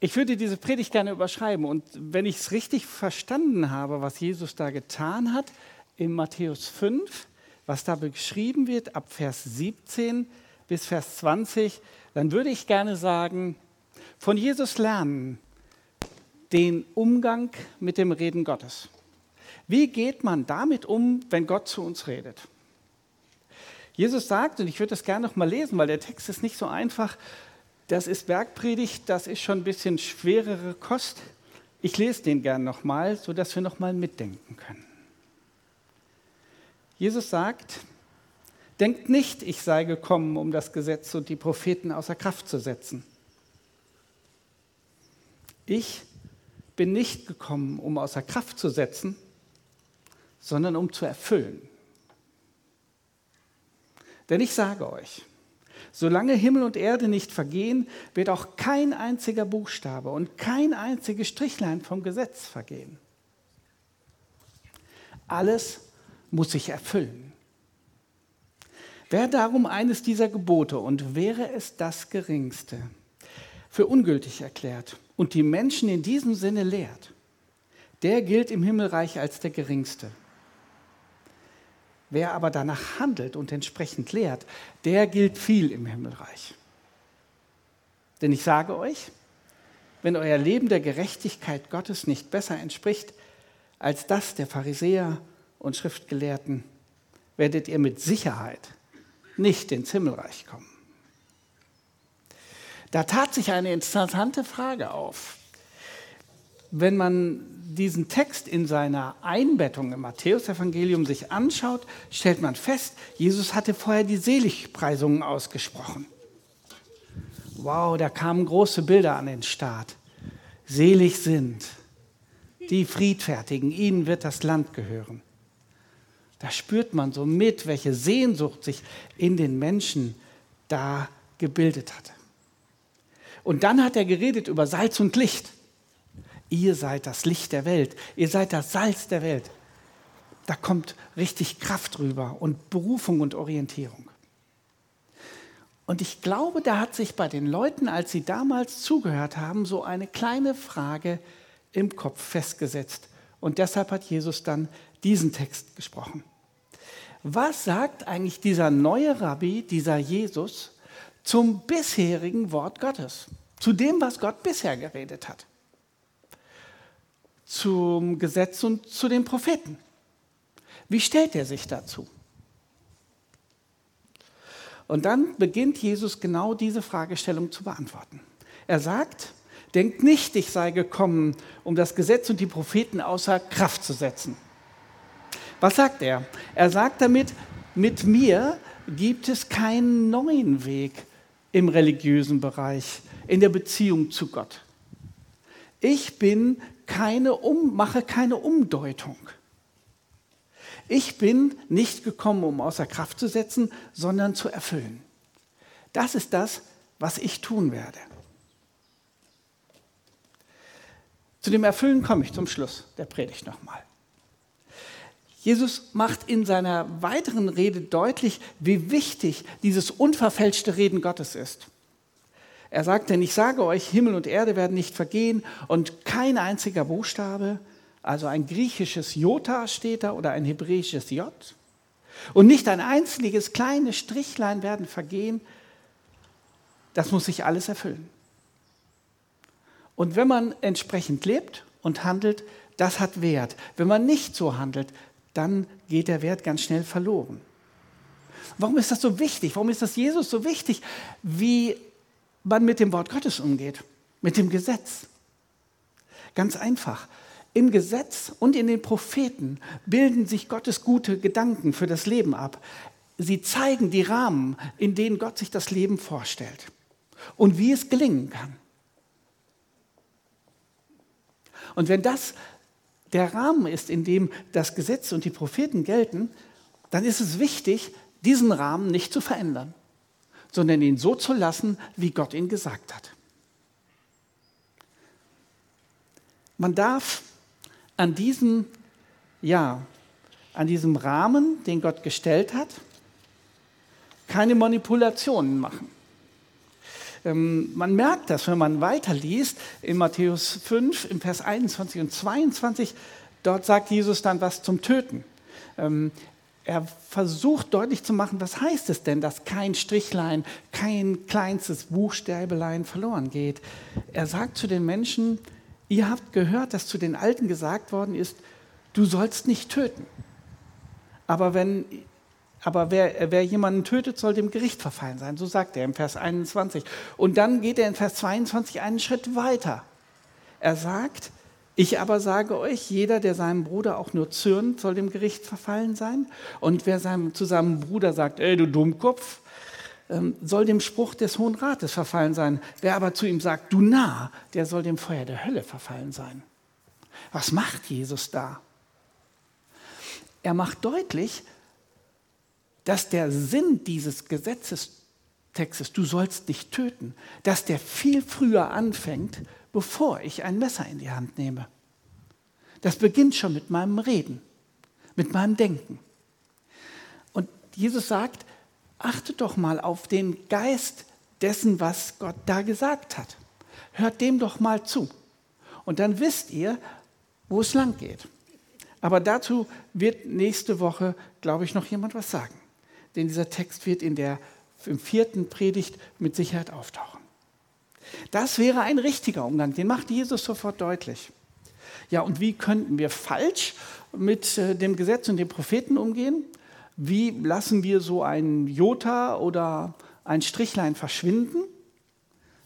Ich würde diese Predigt gerne überschreiben. Und wenn ich es richtig verstanden habe, was Jesus da getan hat, in Matthäus 5, was da beschrieben wird, ab Vers 17 bis Vers 20, dann würde ich gerne sagen, von Jesus lernen den Umgang mit dem Reden Gottes. Wie geht man damit um, wenn Gott zu uns redet? Jesus sagt, und ich würde das gerne noch mal lesen, weil der Text ist nicht so einfach, das ist Bergpredigt, das ist schon ein bisschen schwerere Kost. Ich lese den gern nochmal, sodass wir nochmal mitdenken können. Jesus sagt, denkt nicht, ich sei gekommen, um das Gesetz und die Propheten außer Kraft zu setzen. Ich bin nicht gekommen, um außer Kraft zu setzen, sondern um zu erfüllen. Denn ich sage euch, Solange Himmel und Erde nicht vergehen, wird auch kein einziger Buchstabe und kein einziges Strichlein vom Gesetz vergehen. Alles muss sich erfüllen. Wer darum eines dieser Gebote und wäre es das geringste, für ungültig erklärt und die Menschen in diesem Sinne lehrt, der gilt im Himmelreich als der geringste. Wer aber danach handelt und entsprechend lehrt, der gilt viel im Himmelreich. Denn ich sage euch, wenn euer Leben der Gerechtigkeit Gottes nicht besser entspricht als das der Pharisäer und Schriftgelehrten, werdet ihr mit Sicherheit nicht ins Himmelreich kommen. Da tat sich eine interessante Frage auf. Wenn man diesen Text in seiner Einbettung im Matthäusevangelium sich anschaut, stellt man fest, Jesus hatte vorher die Seligpreisungen ausgesprochen. Wow, da kamen große Bilder an den Start. Selig sind die Friedfertigen, ihnen wird das Land gehören. Da spürt man so mit, welche Sehnsucht sich in den Menschen da gebildet hatte. Und dann hat er geredet über Salz und Licht. Ihr seid das Licht der Welt. Ihr seid das Salz der Welt. Da kommt richtig Kraft rüber und Berufung und Orientierung. Und ich glaube, da hat sich bei den Leuten, als sie damals zugehört haben, so eine kleine Frage im Kopf festgesetzt. Und deshalb hat Jesus dann diesen Text gesprochen. Was sagt eigentlich dieser neue Rabbi, dieser Jesus, zum bisherigen Wort Gottes? Zu dem, was Gott bisher geredet hat? Zum Gesetz und zu den Propheten. Wie stellt er sich dazu? Und dann beginnt Jesus genau diese Fragestellung zu beantworten. Er sagt, denkt nicht, ich sei gekommen, um das Gesetz und die Propheten außer Kraft zu setzen. Was sagt er? Er sagt damit, mit mir gibt es keinen neuen Weg im religiösen Bereich, in der Beziehung zu Gott. Ich bin keine um, mache keine Umdeutung. Ich bin nicht gekommen, um außer Kraft zu setzen, sondern zu erfüllen. Das ist das, was ich tun werde. Zu dem Erfüllen komme ich zum Schluss der Predigt nochmal. Jesus macht in seiner weiteren Rede deutlich, wie wichtig dieses unverfälschte Reden Gottes ist. Er sagt, denn ich sage euch, Himmel und Erde werden nicht vergehen und kein einziger Buchstabe, also ein griechisches Jota steht da oder ein hebräisches J, und nicht ein einziges kleines Strichlein werden vergehen, das muss sich alles erfüllen. Und wenn man entsprechend lebt und handelt, das hat Wert. Wenn man nicht so handelt, dann geht der Wert ganz schnell verloren. Warum ist das so wichtig? Warum ist das Jesus so wichtig? Wie man mit dem Wort Gottes umgeht, mit dem Gesetz. Ganz einfach. Im Gesetz und in den Propheten bilden sich Gottes gute Gedanken für das Leben ab. Sie zeigen die Rahmen, in denen Gott sich das Leben vorstellt und wie es gelingen kann. Und wenn das der Rahmen ist, in dem das Gesetz und die Propheten gelten, dann ist es wichtig, diesen Rahmen nicht zu verändern sondern ihn so zu lassen, wie Gott ihn gesagt hat. Man darf an diesem, ja, an diesem Rahmen, den Gott gestellt hat, keine Manipulationen machen. Ähm, man merkt das, wenn man weiterliest in Matthäus 5, im Vers 21 und 22. Dort sagt Jesus dann was zum Töten. Ähm, er versucht deutlich zu machen, was heißt es denn, dass kein Strichlein, kein kleinstes Buchstäbelein verloren geht. Er sagt zu den Menschen, ihr habt gehört, dass zu den Alten gesagt worden ist, du sollst nicht töten. Aber, wenn, aber wer, wer jemanden tötet, soll dem Gericht verfallen sein. So sagt er im Vers 21. Und dann geht er in Vers 22 einen Schritt weiter. Er sagt, ich aber sage euch, jeder, der seinem Bruder auch nur zürnt, soll dem Gericht verfallen sein. Und wer seinem, zu seinem Bruder sagt, ey du Dummkopf, ähm, soll dem Spruch des Hohen Rates verfallen sein. Wer aber zu ihm sagt, du Narr, der soll dem Feuer der Hölle verfallen sein. Was macht Jesus da? Er macht deutlich, dass der Sinn dieses Gesetzestextes, du sollst nicht töten, dass der viel früher anfängt, bevor ich ein Messer in die Hand nehme. Das beginnt schon mit meinem Reden, mit meinem Denken. Und Jesus sagt, achtet doch mal auf den Geist dessen, was Gott da gesagt hat. Hört dem doch mal zu. Und dann wisst ihr, wo es lang geht. Aber dazu wird nächste Woche, glaube ich, noch jemand was sagen. Denn dieser Text wird in der im vierten Predigt mit Sicherheit auftauchen. Das wäre ein richtiger Umgang, den macht Jesus sofort deutlich. Ja, und wie könnten wir falsch mit äh, dem Gesetz und den Propheten umgehen? Wie lassen wir so ein Jota oder ein Strichlein verschwinden?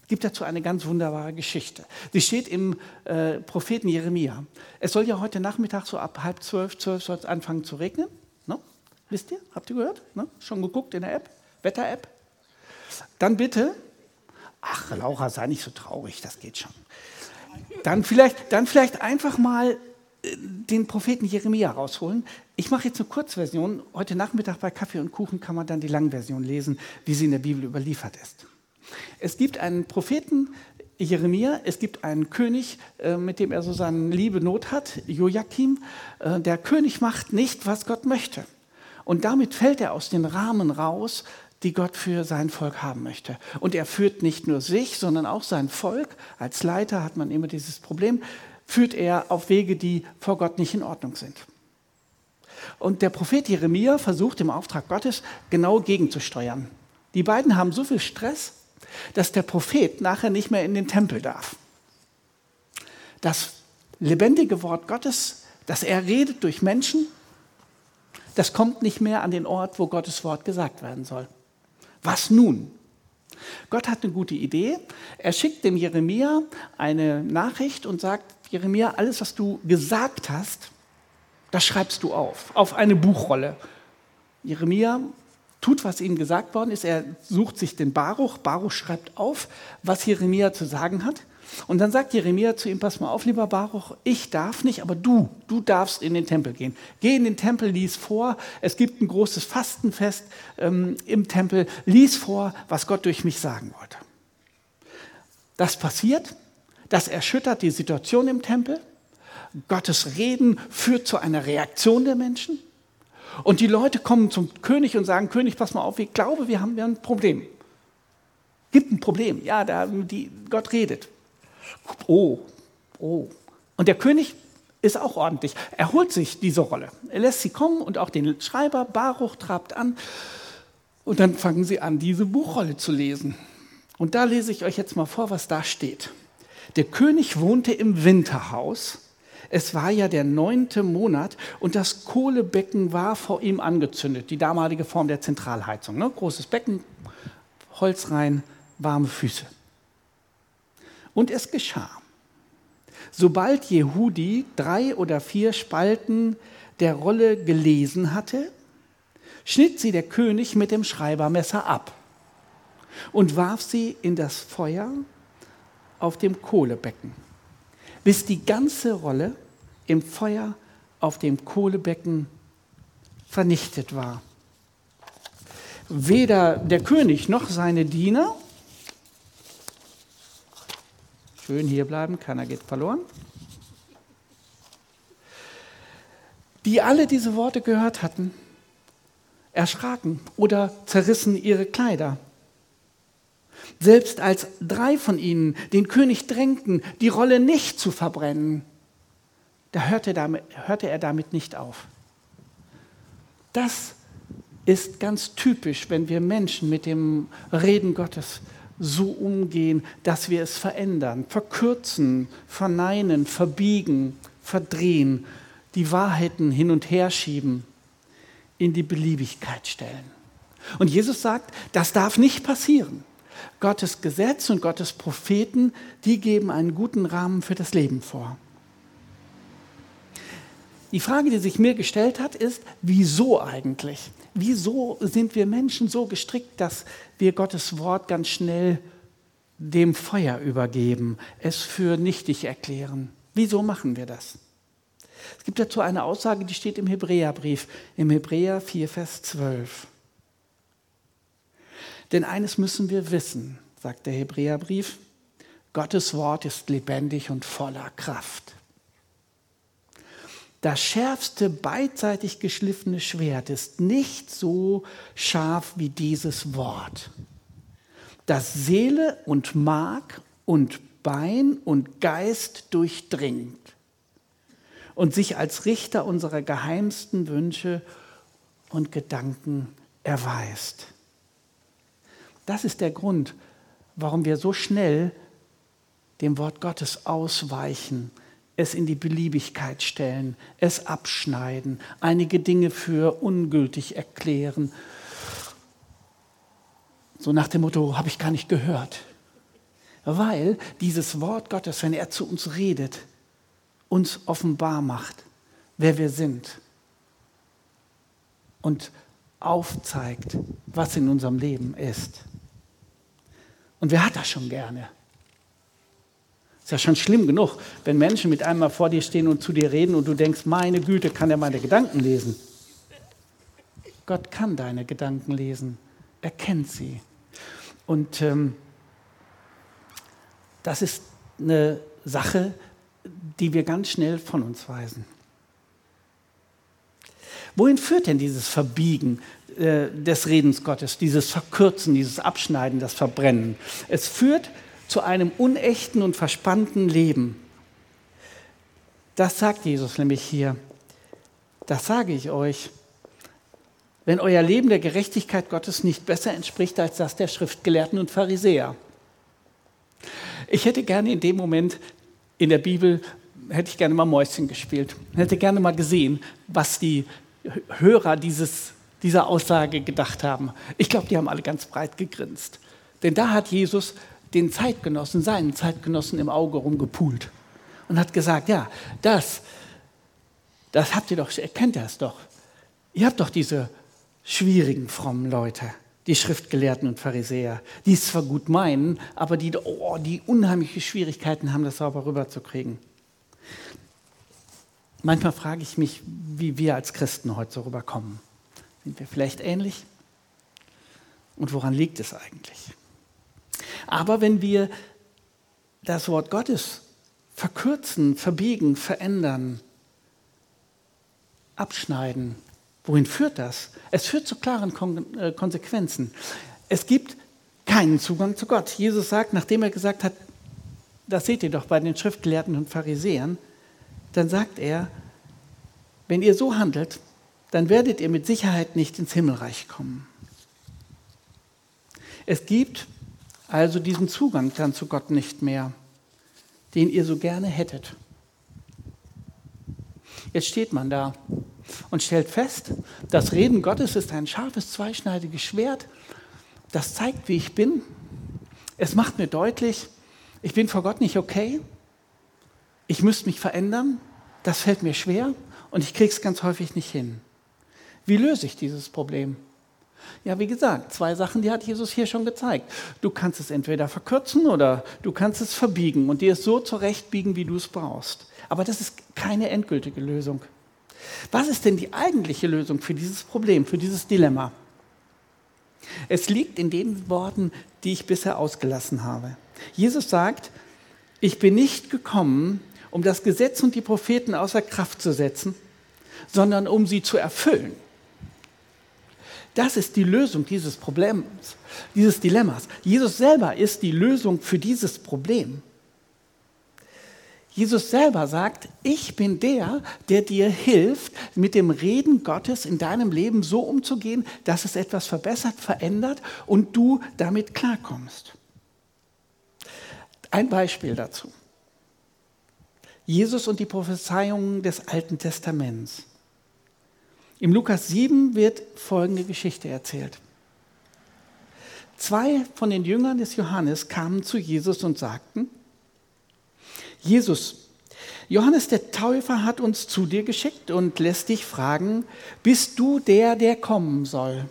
Es gibt dazu eine ganz wunderbare Geschichte. Sie steht im äh, Propheten Jeremia. Es soll ja heute Nachmittag so ab halb zwölf, zwölf soll es anfangen zu regnen. No? Wisst ihr? Habt ihr gehört? No? Schon geguckt in der App? Wetter-App? Dann bitte Ach, Laura, sei nicht so traurig, das geht schon. Dann vielleicht, dann vielleicht einfach mal äh, den Propheten Jeremia rausholen. Ich mache jetzt eine Kurzversion. Heute Nachmittag bei Kaffee und Kuchen kann man dann die Langversion lesen, wie sie in der Bibel überliefert ist. Es gibt einen Propheten Jeremia, es gibt einen König, äh, mit dem er so seine liebe Not hat, Joachim. Äh, der König macht nicht, was Gott möchte. Und damit fällt er aus den Rahmen raus, die Gott für sein Volk haben möchte. Und er führt nicht nur sich, sondern auch sein Volk. Als Leiter hat man immer dieses Problem, führt er auf Wege, die vor Gott nicht in Ordnung sind. Und der Prophet Jeremia versucht im Auftrag Gottes genau gegenzusteuern. Die beiden haben so viel Stress, dass der Prophet nachher nicht mehr in den Tempel darf. Das lebendige Wort Gottes, das er redet durch Menschen, das kommt nicht mehr an den Ort, wo Gottes Wort gesagt werden soll. Was nun? Gott hat eine gute Idee. Er schickt dem Jeremia eine Nachricht und sagt, Jeremia, alles, was du gesagt hast, das schreibst du auf, auf eine Buchrolle. Jeremia tut, was ihm gesagt worden ist. Er sucht sich den Baruch. Baruch schreibt auf, was Jeremia zu sagen hat. Und dann sagt Jeremia zu ihm, pass mal auf, lieber Baruch, ich darf nicht, aber du, du darfst in den Tempel gehen. Geh in den Tempel, lies vor. Es gibt ein großes Fastenfest ähm, im Tempel. Lies vor, was Gott durch mich sagen wollte. Das passiert, das erschüttert die Situation im Tempel. Gottes Reden führt zu einer Reaktion der Menschen. Und die Leute kommen zum König und sagen, König, pass mal auf, ich glaube, wir haben ein Problem. Gibt ein Problem. Ja, da, die, Gott redet. Oh, oh. Und der König ist auch ordentlich. Er holt sich diese Rolle. Er lässt sie kommen und auch den Schreiber Baruch trabt an. Und dann fangen sie an, diese Buchrolle zu lesen. Und da lese ich euch jetzt mal vor, was da steht. Der König wohnte im Winterhaus. Es war ja der neunte Monat und das Kohlebecken war vor ihm angezündet. Die damalige Form der Zentralheizung. Ne? Großes Becken, Holz rein, warme Füße. Und es geschah. Sobald Jehudi drei oder vier Spalten der Rolle gelesen hatte, schnitt sie der König mit dem Schreibermesser ab und warf sie in das Feuer auf dem Kohlebecken, bis die ganze Rolle im Feuer auf dem Kohlebecken vernichtet war. Weder der König noch seine Diener Schön hier bleiben, keiner geht verloren. Die alle diese Worte gehört hatten, erschraken oder zerrissen ihre Kleider. Selbst als drei von ihnen den König drängten, die Rolle nicht zu verbrennen, da hörte, damit, hörte er damit nicht auf. Das ist ganz typisch, wenn wir Menschen mit dem Reden Gottes so umgehen, dass wir es verändern, verkürzen, verneinen, verbiegen, verdrehen, die Wahrheiten hin und her schieben, in die Beliebigkeit stellen. Und Jesus sagt, das darf nicht passieren. Gottes Gesetz und Gottes Propheten, die geben einen guten Rahmen für das Leben vor. Die Frage, die sich mir gestellt hat, ist, wieso eigentlich? Wieso sind wir Menschen so gestrickt, dass wir Gottes Wort ganz schnell dem Feuer übergeben, es für nichtig erklären? Wieso machen wir das? Es gibt dazu eine Aussage, die steht im Hebräerbrief, im Hebräer 4, Vers 12. Denn eines müssen wir wissen, sagt der Hebräerbrief, Gottes Wort ist lebendig und voller Kraft. Das schärfste beidseitig geschliffene Schwert ist nicht so scharf wie dieses Wort, das Seele und Mark und Bein und Geist durchdringt und sich als Richter unserer geheimsten Wünsche und Gedanken erweist. Das ist der Grund, warum wir so schnell dem Wort Gottes ausweichen, es in die Beliebigkeit stellen, es abschneiden, einige Dinge für ungültig erklären. So nach dem Motto, habe ich gar nicht gehört. Weil dieses Wort Gottes, wenn er zu uns redet, uns offenbar macht, wer wir sind und aufzeigt, was in unserem Leben ist. Und wer hat das schon gerne? Ist ja schon schlimm genug, wenn Menschen mit einmal vor dir stehen und zu dir reden und du denkst, meine Güte, kann er meine Gedanken lesen. Gott kann deine Gedanken lesen. Er kennt sie. Und ähm, das ist eine Sache, die wir ganz schnell von uns weisen. Wohin führt denn dieses Verbiegen äh, des Redens Gottes, dieses Verkürzen, dieses Abschneiden, das Verbrennen? Es führt zu einem unechten und verspannten Leben. Das sagt Jesus nämlich hier. Das sage ich euch. Wenn euer Leben der Gerechtigkeit Gottes nicht besser entspricht als das der Schriftgelehrten und Pharisäer. Ich hätte gerne in dem Moment in der Bibel, hätte ich gerne mal Mäuschen gespielt. Hätte gerne mal gesehen, was die Hörer dieses, dieser Aussage gedacht haben. Ich glaube, die haben alle ganz breit gegrinst. Denn da hat Jesus den Zeitgenossen, seinen Zeitgenossen im Auge rumgepult und hat gesagt, ja, das, das habt ihr doch, erkennt ihr es doch. Ihr habt doch diese schwierigen, frommen Leute, die Schriftgelehrten und Pharisäer, die es zwar gut meinen, aber die, oh, die unheimliche Schwierigkeiten haben, das sauber rüberzukriegen. Manchmal frage ich mich, wie wir als Christen heute so rüberkommen. Sind wir vielleicht ähnlich? Und woran liegt es eigentlich? Aber wenn wir das Wort Gottes verkürzen, verbiegen, verändern, abschneiden, wohin führt das? Es führt zu klaren Kon äh, Konsequenzen. Es gibt keinen Zugang zu Gott. Jesus sagt, nachdem er gesagt hat, das seht ihr doch bei den Schriftgelehrten und Pharisäern, dann sagt er, wenn ihr so handelt, dann werdet ihr mit Sicherheit nicht ins Himmelreich kommen. Es gibt also diesen Zugang dann zu Gott nicht mehr, den ihr so gerne hättet. Jetzt steht man da und stellt fest, das Reden Gottes ist ein scharfes, zweischneidiges Schwert. Das zeigt, wie ich bin. Es macht mir deutlich, ich bin vor Gott nicht okay. Ich müsste mich verändern. Das fällt mir schwer und ich kriege es ganz häufig nicht hin. Wie löse ich dieses Problem? Ja, wie gesagt, zwei Sachen, die hat Jesus hier schon gezeigt. Du kannst es entweder verkürzen oder du kannst es verbiegen und dir es so zurechtbiegen, wie du es brauchst. Aber das ist keine endgültige Lösung. Was ist denn die eigentliche Lösung für dieses Problem, für dieses Dilemma? Es liegt in den Worten, die ich bisher ausgelassen habe. Jesus sagt, ich bin nicht gekommen, um das Gesetz und die Propheten außer Kraft zu setzen, sondern um sie zu erfüllen. Das ist die Lösung dieses Problems, dieses Dilemmas. Jesus selber ist die Lösung für dieses Problem. Jesus selber sagt, ich bin der, der dir hilft, mit dem Reden Gottes in deinem Leben so umzugehen, dass es etwas verbessert, verändert und du damit klarkommst. Ein Beispiel dazu. Jesus und die Prophezeiungen des Alten Testaments. Im Lukas 7 wird folgende Geschichte erzählt. Zwei von den Jüngern des Johannes kamen zu Jesus und sagten, Jesus, Johannes der Täufer hat uns zu dir geschickt und lässt dich fragen, bist du der, der kommen soll?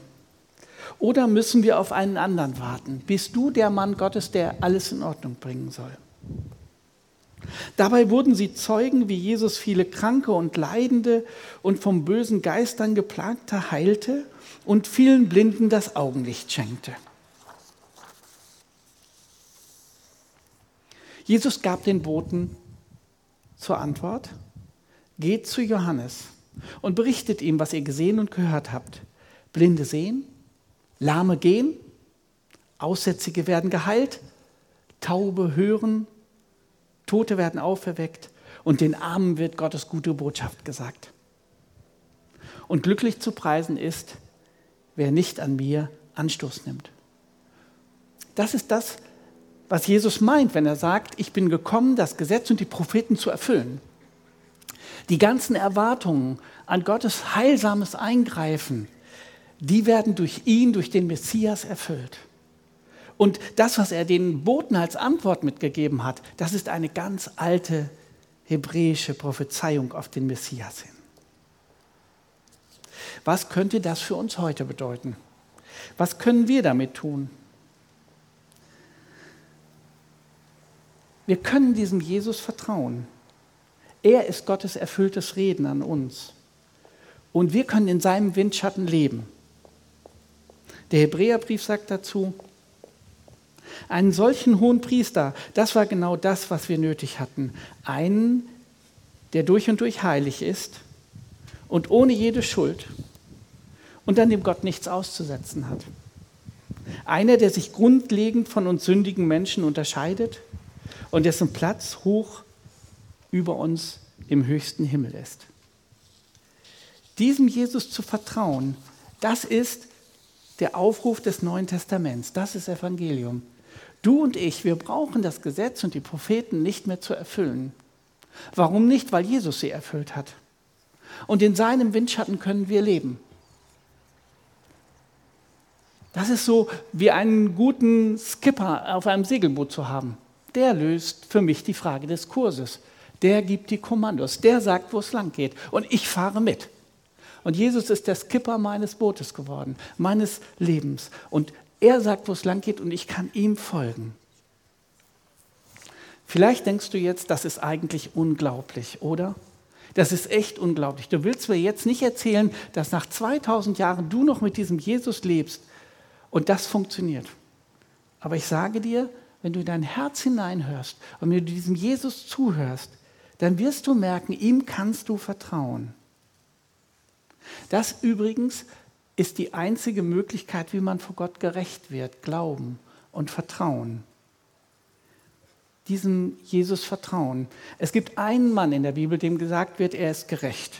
Oder müssen wir auf einen anderen warten? Bist du der Mann Gottes, der alles in Ordnung bringen soll? Dabei wurden sie Zeugen, wie Jesus viele Kranke und Leidende und vom bösen Geistern geplagte heilte und vielen Blinden das Augenlicht schenkte. Jesus gab den Boten zur Antwort, geht zu Johannes und berichtet ihm, was ihr gesehen und gehört habt. Blinde sehen, Lahme gehen, Aussätzige werden geheilt, Taube hören, Tote werden auferweckt und den Armen wird Gottes gute Botschaft gesagt. Und glücklich zu preisen ist, wer nicht an mir Anstoß nimmt. Das ist das, was Jesus meint, wenn er sagt, ich bin gekommen, das Gesetz und die Propheten zu erfüllen. Die ganzen Erwartungen an Gottes heilsames Eingreifen, die werden durch ihn, durch den Messias erfüllt. Und das, was er den Boten als Antwort mitgegeben hat, das ist eine ganz alte hebräische Prophezeiung auf den Messias hin. Was könnte das für uns heute bedeuten? Was können wir damit tun? Wir können diesem Jesus vertrauen. Er ist Gottes erfülltes Reden an uns. Und wir können in seinem Windschatten leben. Der Hebräerbrief sagt dazu, einen solchen hohen Priester, das war genau das, was wir nötig hatten. Einen, der durch und durch heilig ist und ohne jede Schuld und an dem Gott nichts auszusetzen hat. Einer, der sich grundlegend von uns sündigen Menschen unterscheidet und dessen Platz hoch über uns im höchsten Himmel ist. Diesem Jesus zu vertrauen, das ist der Aufruf des Neuen Testaments, das ist Evangelium. Du und ich, wir brauchen das Gesetz und die Propheten nicht mehr zu erfüllen. Warum nicht? Weil Jesus sie erfüllt hat. Und in seinem Windschatten können wir leben. Das ist so wie einen guten Skipper auf einem Segelboot zu haben der löst für mich die Frage des Kurses. Der gibt die Kommandos, der sagt, wo es lang geht. Und ich fahre mit. Und Jesus ist der Skipper meines Bootes geworden, meines Lebens. Und er sagt, wo es lang geht und ich kann ihm folgen. Vielleicht denkst du jetzt, das ist eigentlich unglaublich, oder? Das ist echt unglaublich. Du willst mir jetzt nicht erzählen, dass nach 2000 Jahren du noch mit diesem Jesus lebst und das funktioniert. Aber ich sage dir, wenn du in dein Herz hineinhörst und wenn du diesem Jesus zuhörst, dann wirst du merken, ihm kannst du vertrauen. Das übrigens ist die einzige Möglichkeit, wie man vor Gott gerecht wird, Glauben und Vertrauen. Diesem Jesus vertrauen. Es gibt einen Mann in der Bibel, dem gesagt wird, er ist gerecht.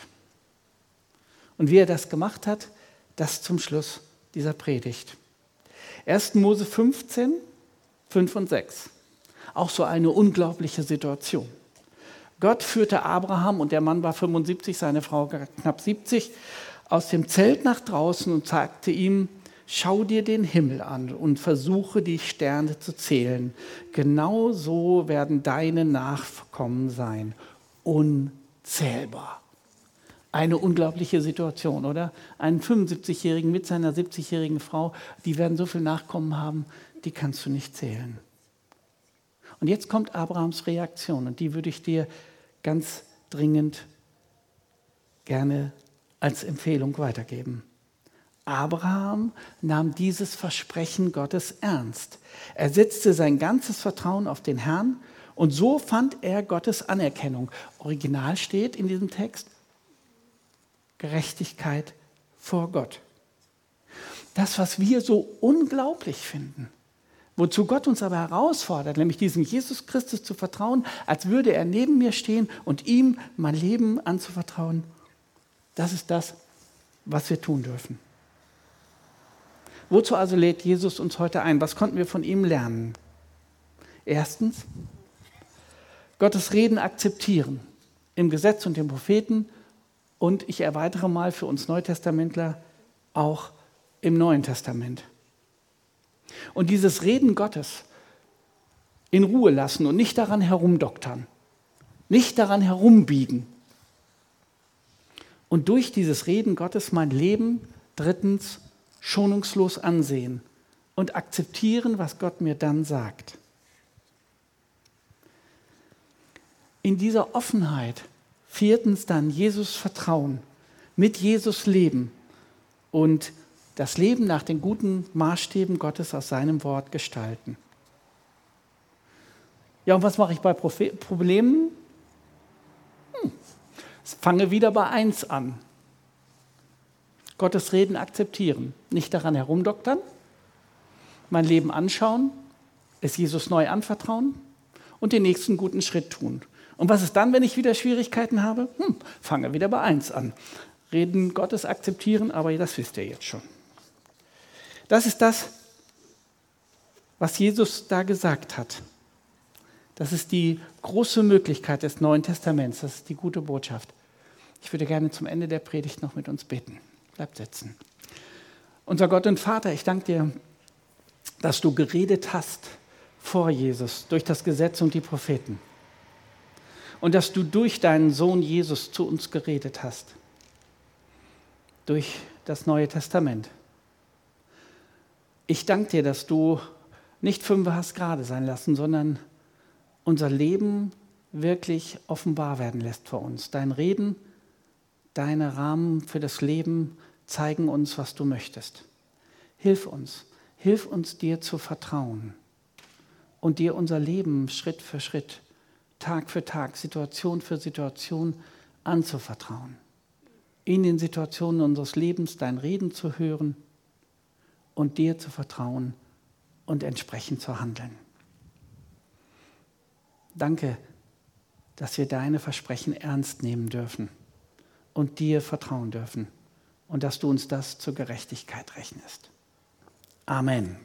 Und wie er das gemacht hat, das zum Schluss dieser Predigt. 1. Mose 15, 5 und 6. Auch so eine unglaubliche Situation. Gott führte Abraham, und der Mann war 75, seine Frau knapp 70, aus dem Zelt nach draußen und sagte ihm, schau dir den Himmel an und versuche die Sterne zu zählen. Genau so werden deine Nachkommen sein. Unzählbar. Eine unglaubliche Situation, oder? Einen 75-Jährigen mit seiner 70-jährigen Frau, die werden so viel Nachkommen haben, die kannst du nicht zählen. Und jetzt kommt Abrahams Reaktion und die würde ich dir ganz dringend gerne als Empfehlung weitergeben. Abraham nahm dieses Versprechen Gottes ernst. Er setzte sein ganzes Vertrauen auf den Herrn und so fand er Gottes Anerkennung. Original steht in diesem Text Gerechtigkeit vor Gott. das, was wir so unglaublich finden, wozu Gott uns aber herausfordert, nämlich diesem Jesus Christus zu vertrauen, als würde er neben mir stehen und ihm mein Leben anzuvertrauen, das ist das, was wir tun dürfen. Wozu also lädt Jesus uns heute ein? Was konnten wir von ihm lernen? Erstens, Gottes Reden akzeptieren im Gesetz und den Propheten und ich erweitere mal für uns Neutestamentler auch im Neuen Testament. Und dieses Reden Gottes in Ruhe lassen und nicht daran herumdoktern, nicht daran herumbiegen. Und durch dieses Reden Gottes mein Leben drittens schonungslos ansehen und akzeptieren, was Gott mir dann sagt. In dieser Offenheit viertens dann Jesus vertrauen, mit Jesus leben und das Leben nach den guten Maßstäben Gottes aus seinem Wort gestalten. Ja, und was mache ich bei Problemen? Fange wieder bei eins an. Gottes Reden akzeptieren, nicht daran herumdoktern, mein Leben anschauen, es Jesus neu anvertrauen und den nächsten guten Schritt tun. Und was ist dann, wenn ich wieder Schwierigkeiten habe? Hm, fange wieder bei eins an. Reden Gottes akzeptieren, aber das wisst ihr jetzt schon. Das ist das, was Jesus da gesagt hat. Das ist die große Möglichkeit des Neuen Testaments. Das ist die gute Botschaft. Ich würde gerne zum Ende der Predigt noch mit uns beten. Bleibt sitzen. Unser Gott und Vater, ich danke dir, dass du geredet hast vor Jesus durch das Gesetz und die Propheten. Und dass du durch deinen Sohn Jesus zu uns geredet hast. Durch das Neue Testament. Ich danke dir, dass du nicht fünf hast gerade sein lassen, sondern unser Leben wirklich offenbar werden lässt vor uns. Dein Reden, deine Rahmen für das Leben zeigen uns, was du möchtest. Hilf uns, hilf uns dir zu vertrauen und dir unser Leben Schritt für Schritt, Tag für Tag, Situation für Situation anzuvertrauen. In den Situationen unseres Lebens dein Reden zu hören und dir zu vertrauen und entsprechend zu handeln. Danke, dass wir deine Versprechen ernst nehmen dürfen und dir vertrauen dürfen und dass du uns das zur Gerechtigkeit rechnest. Amen.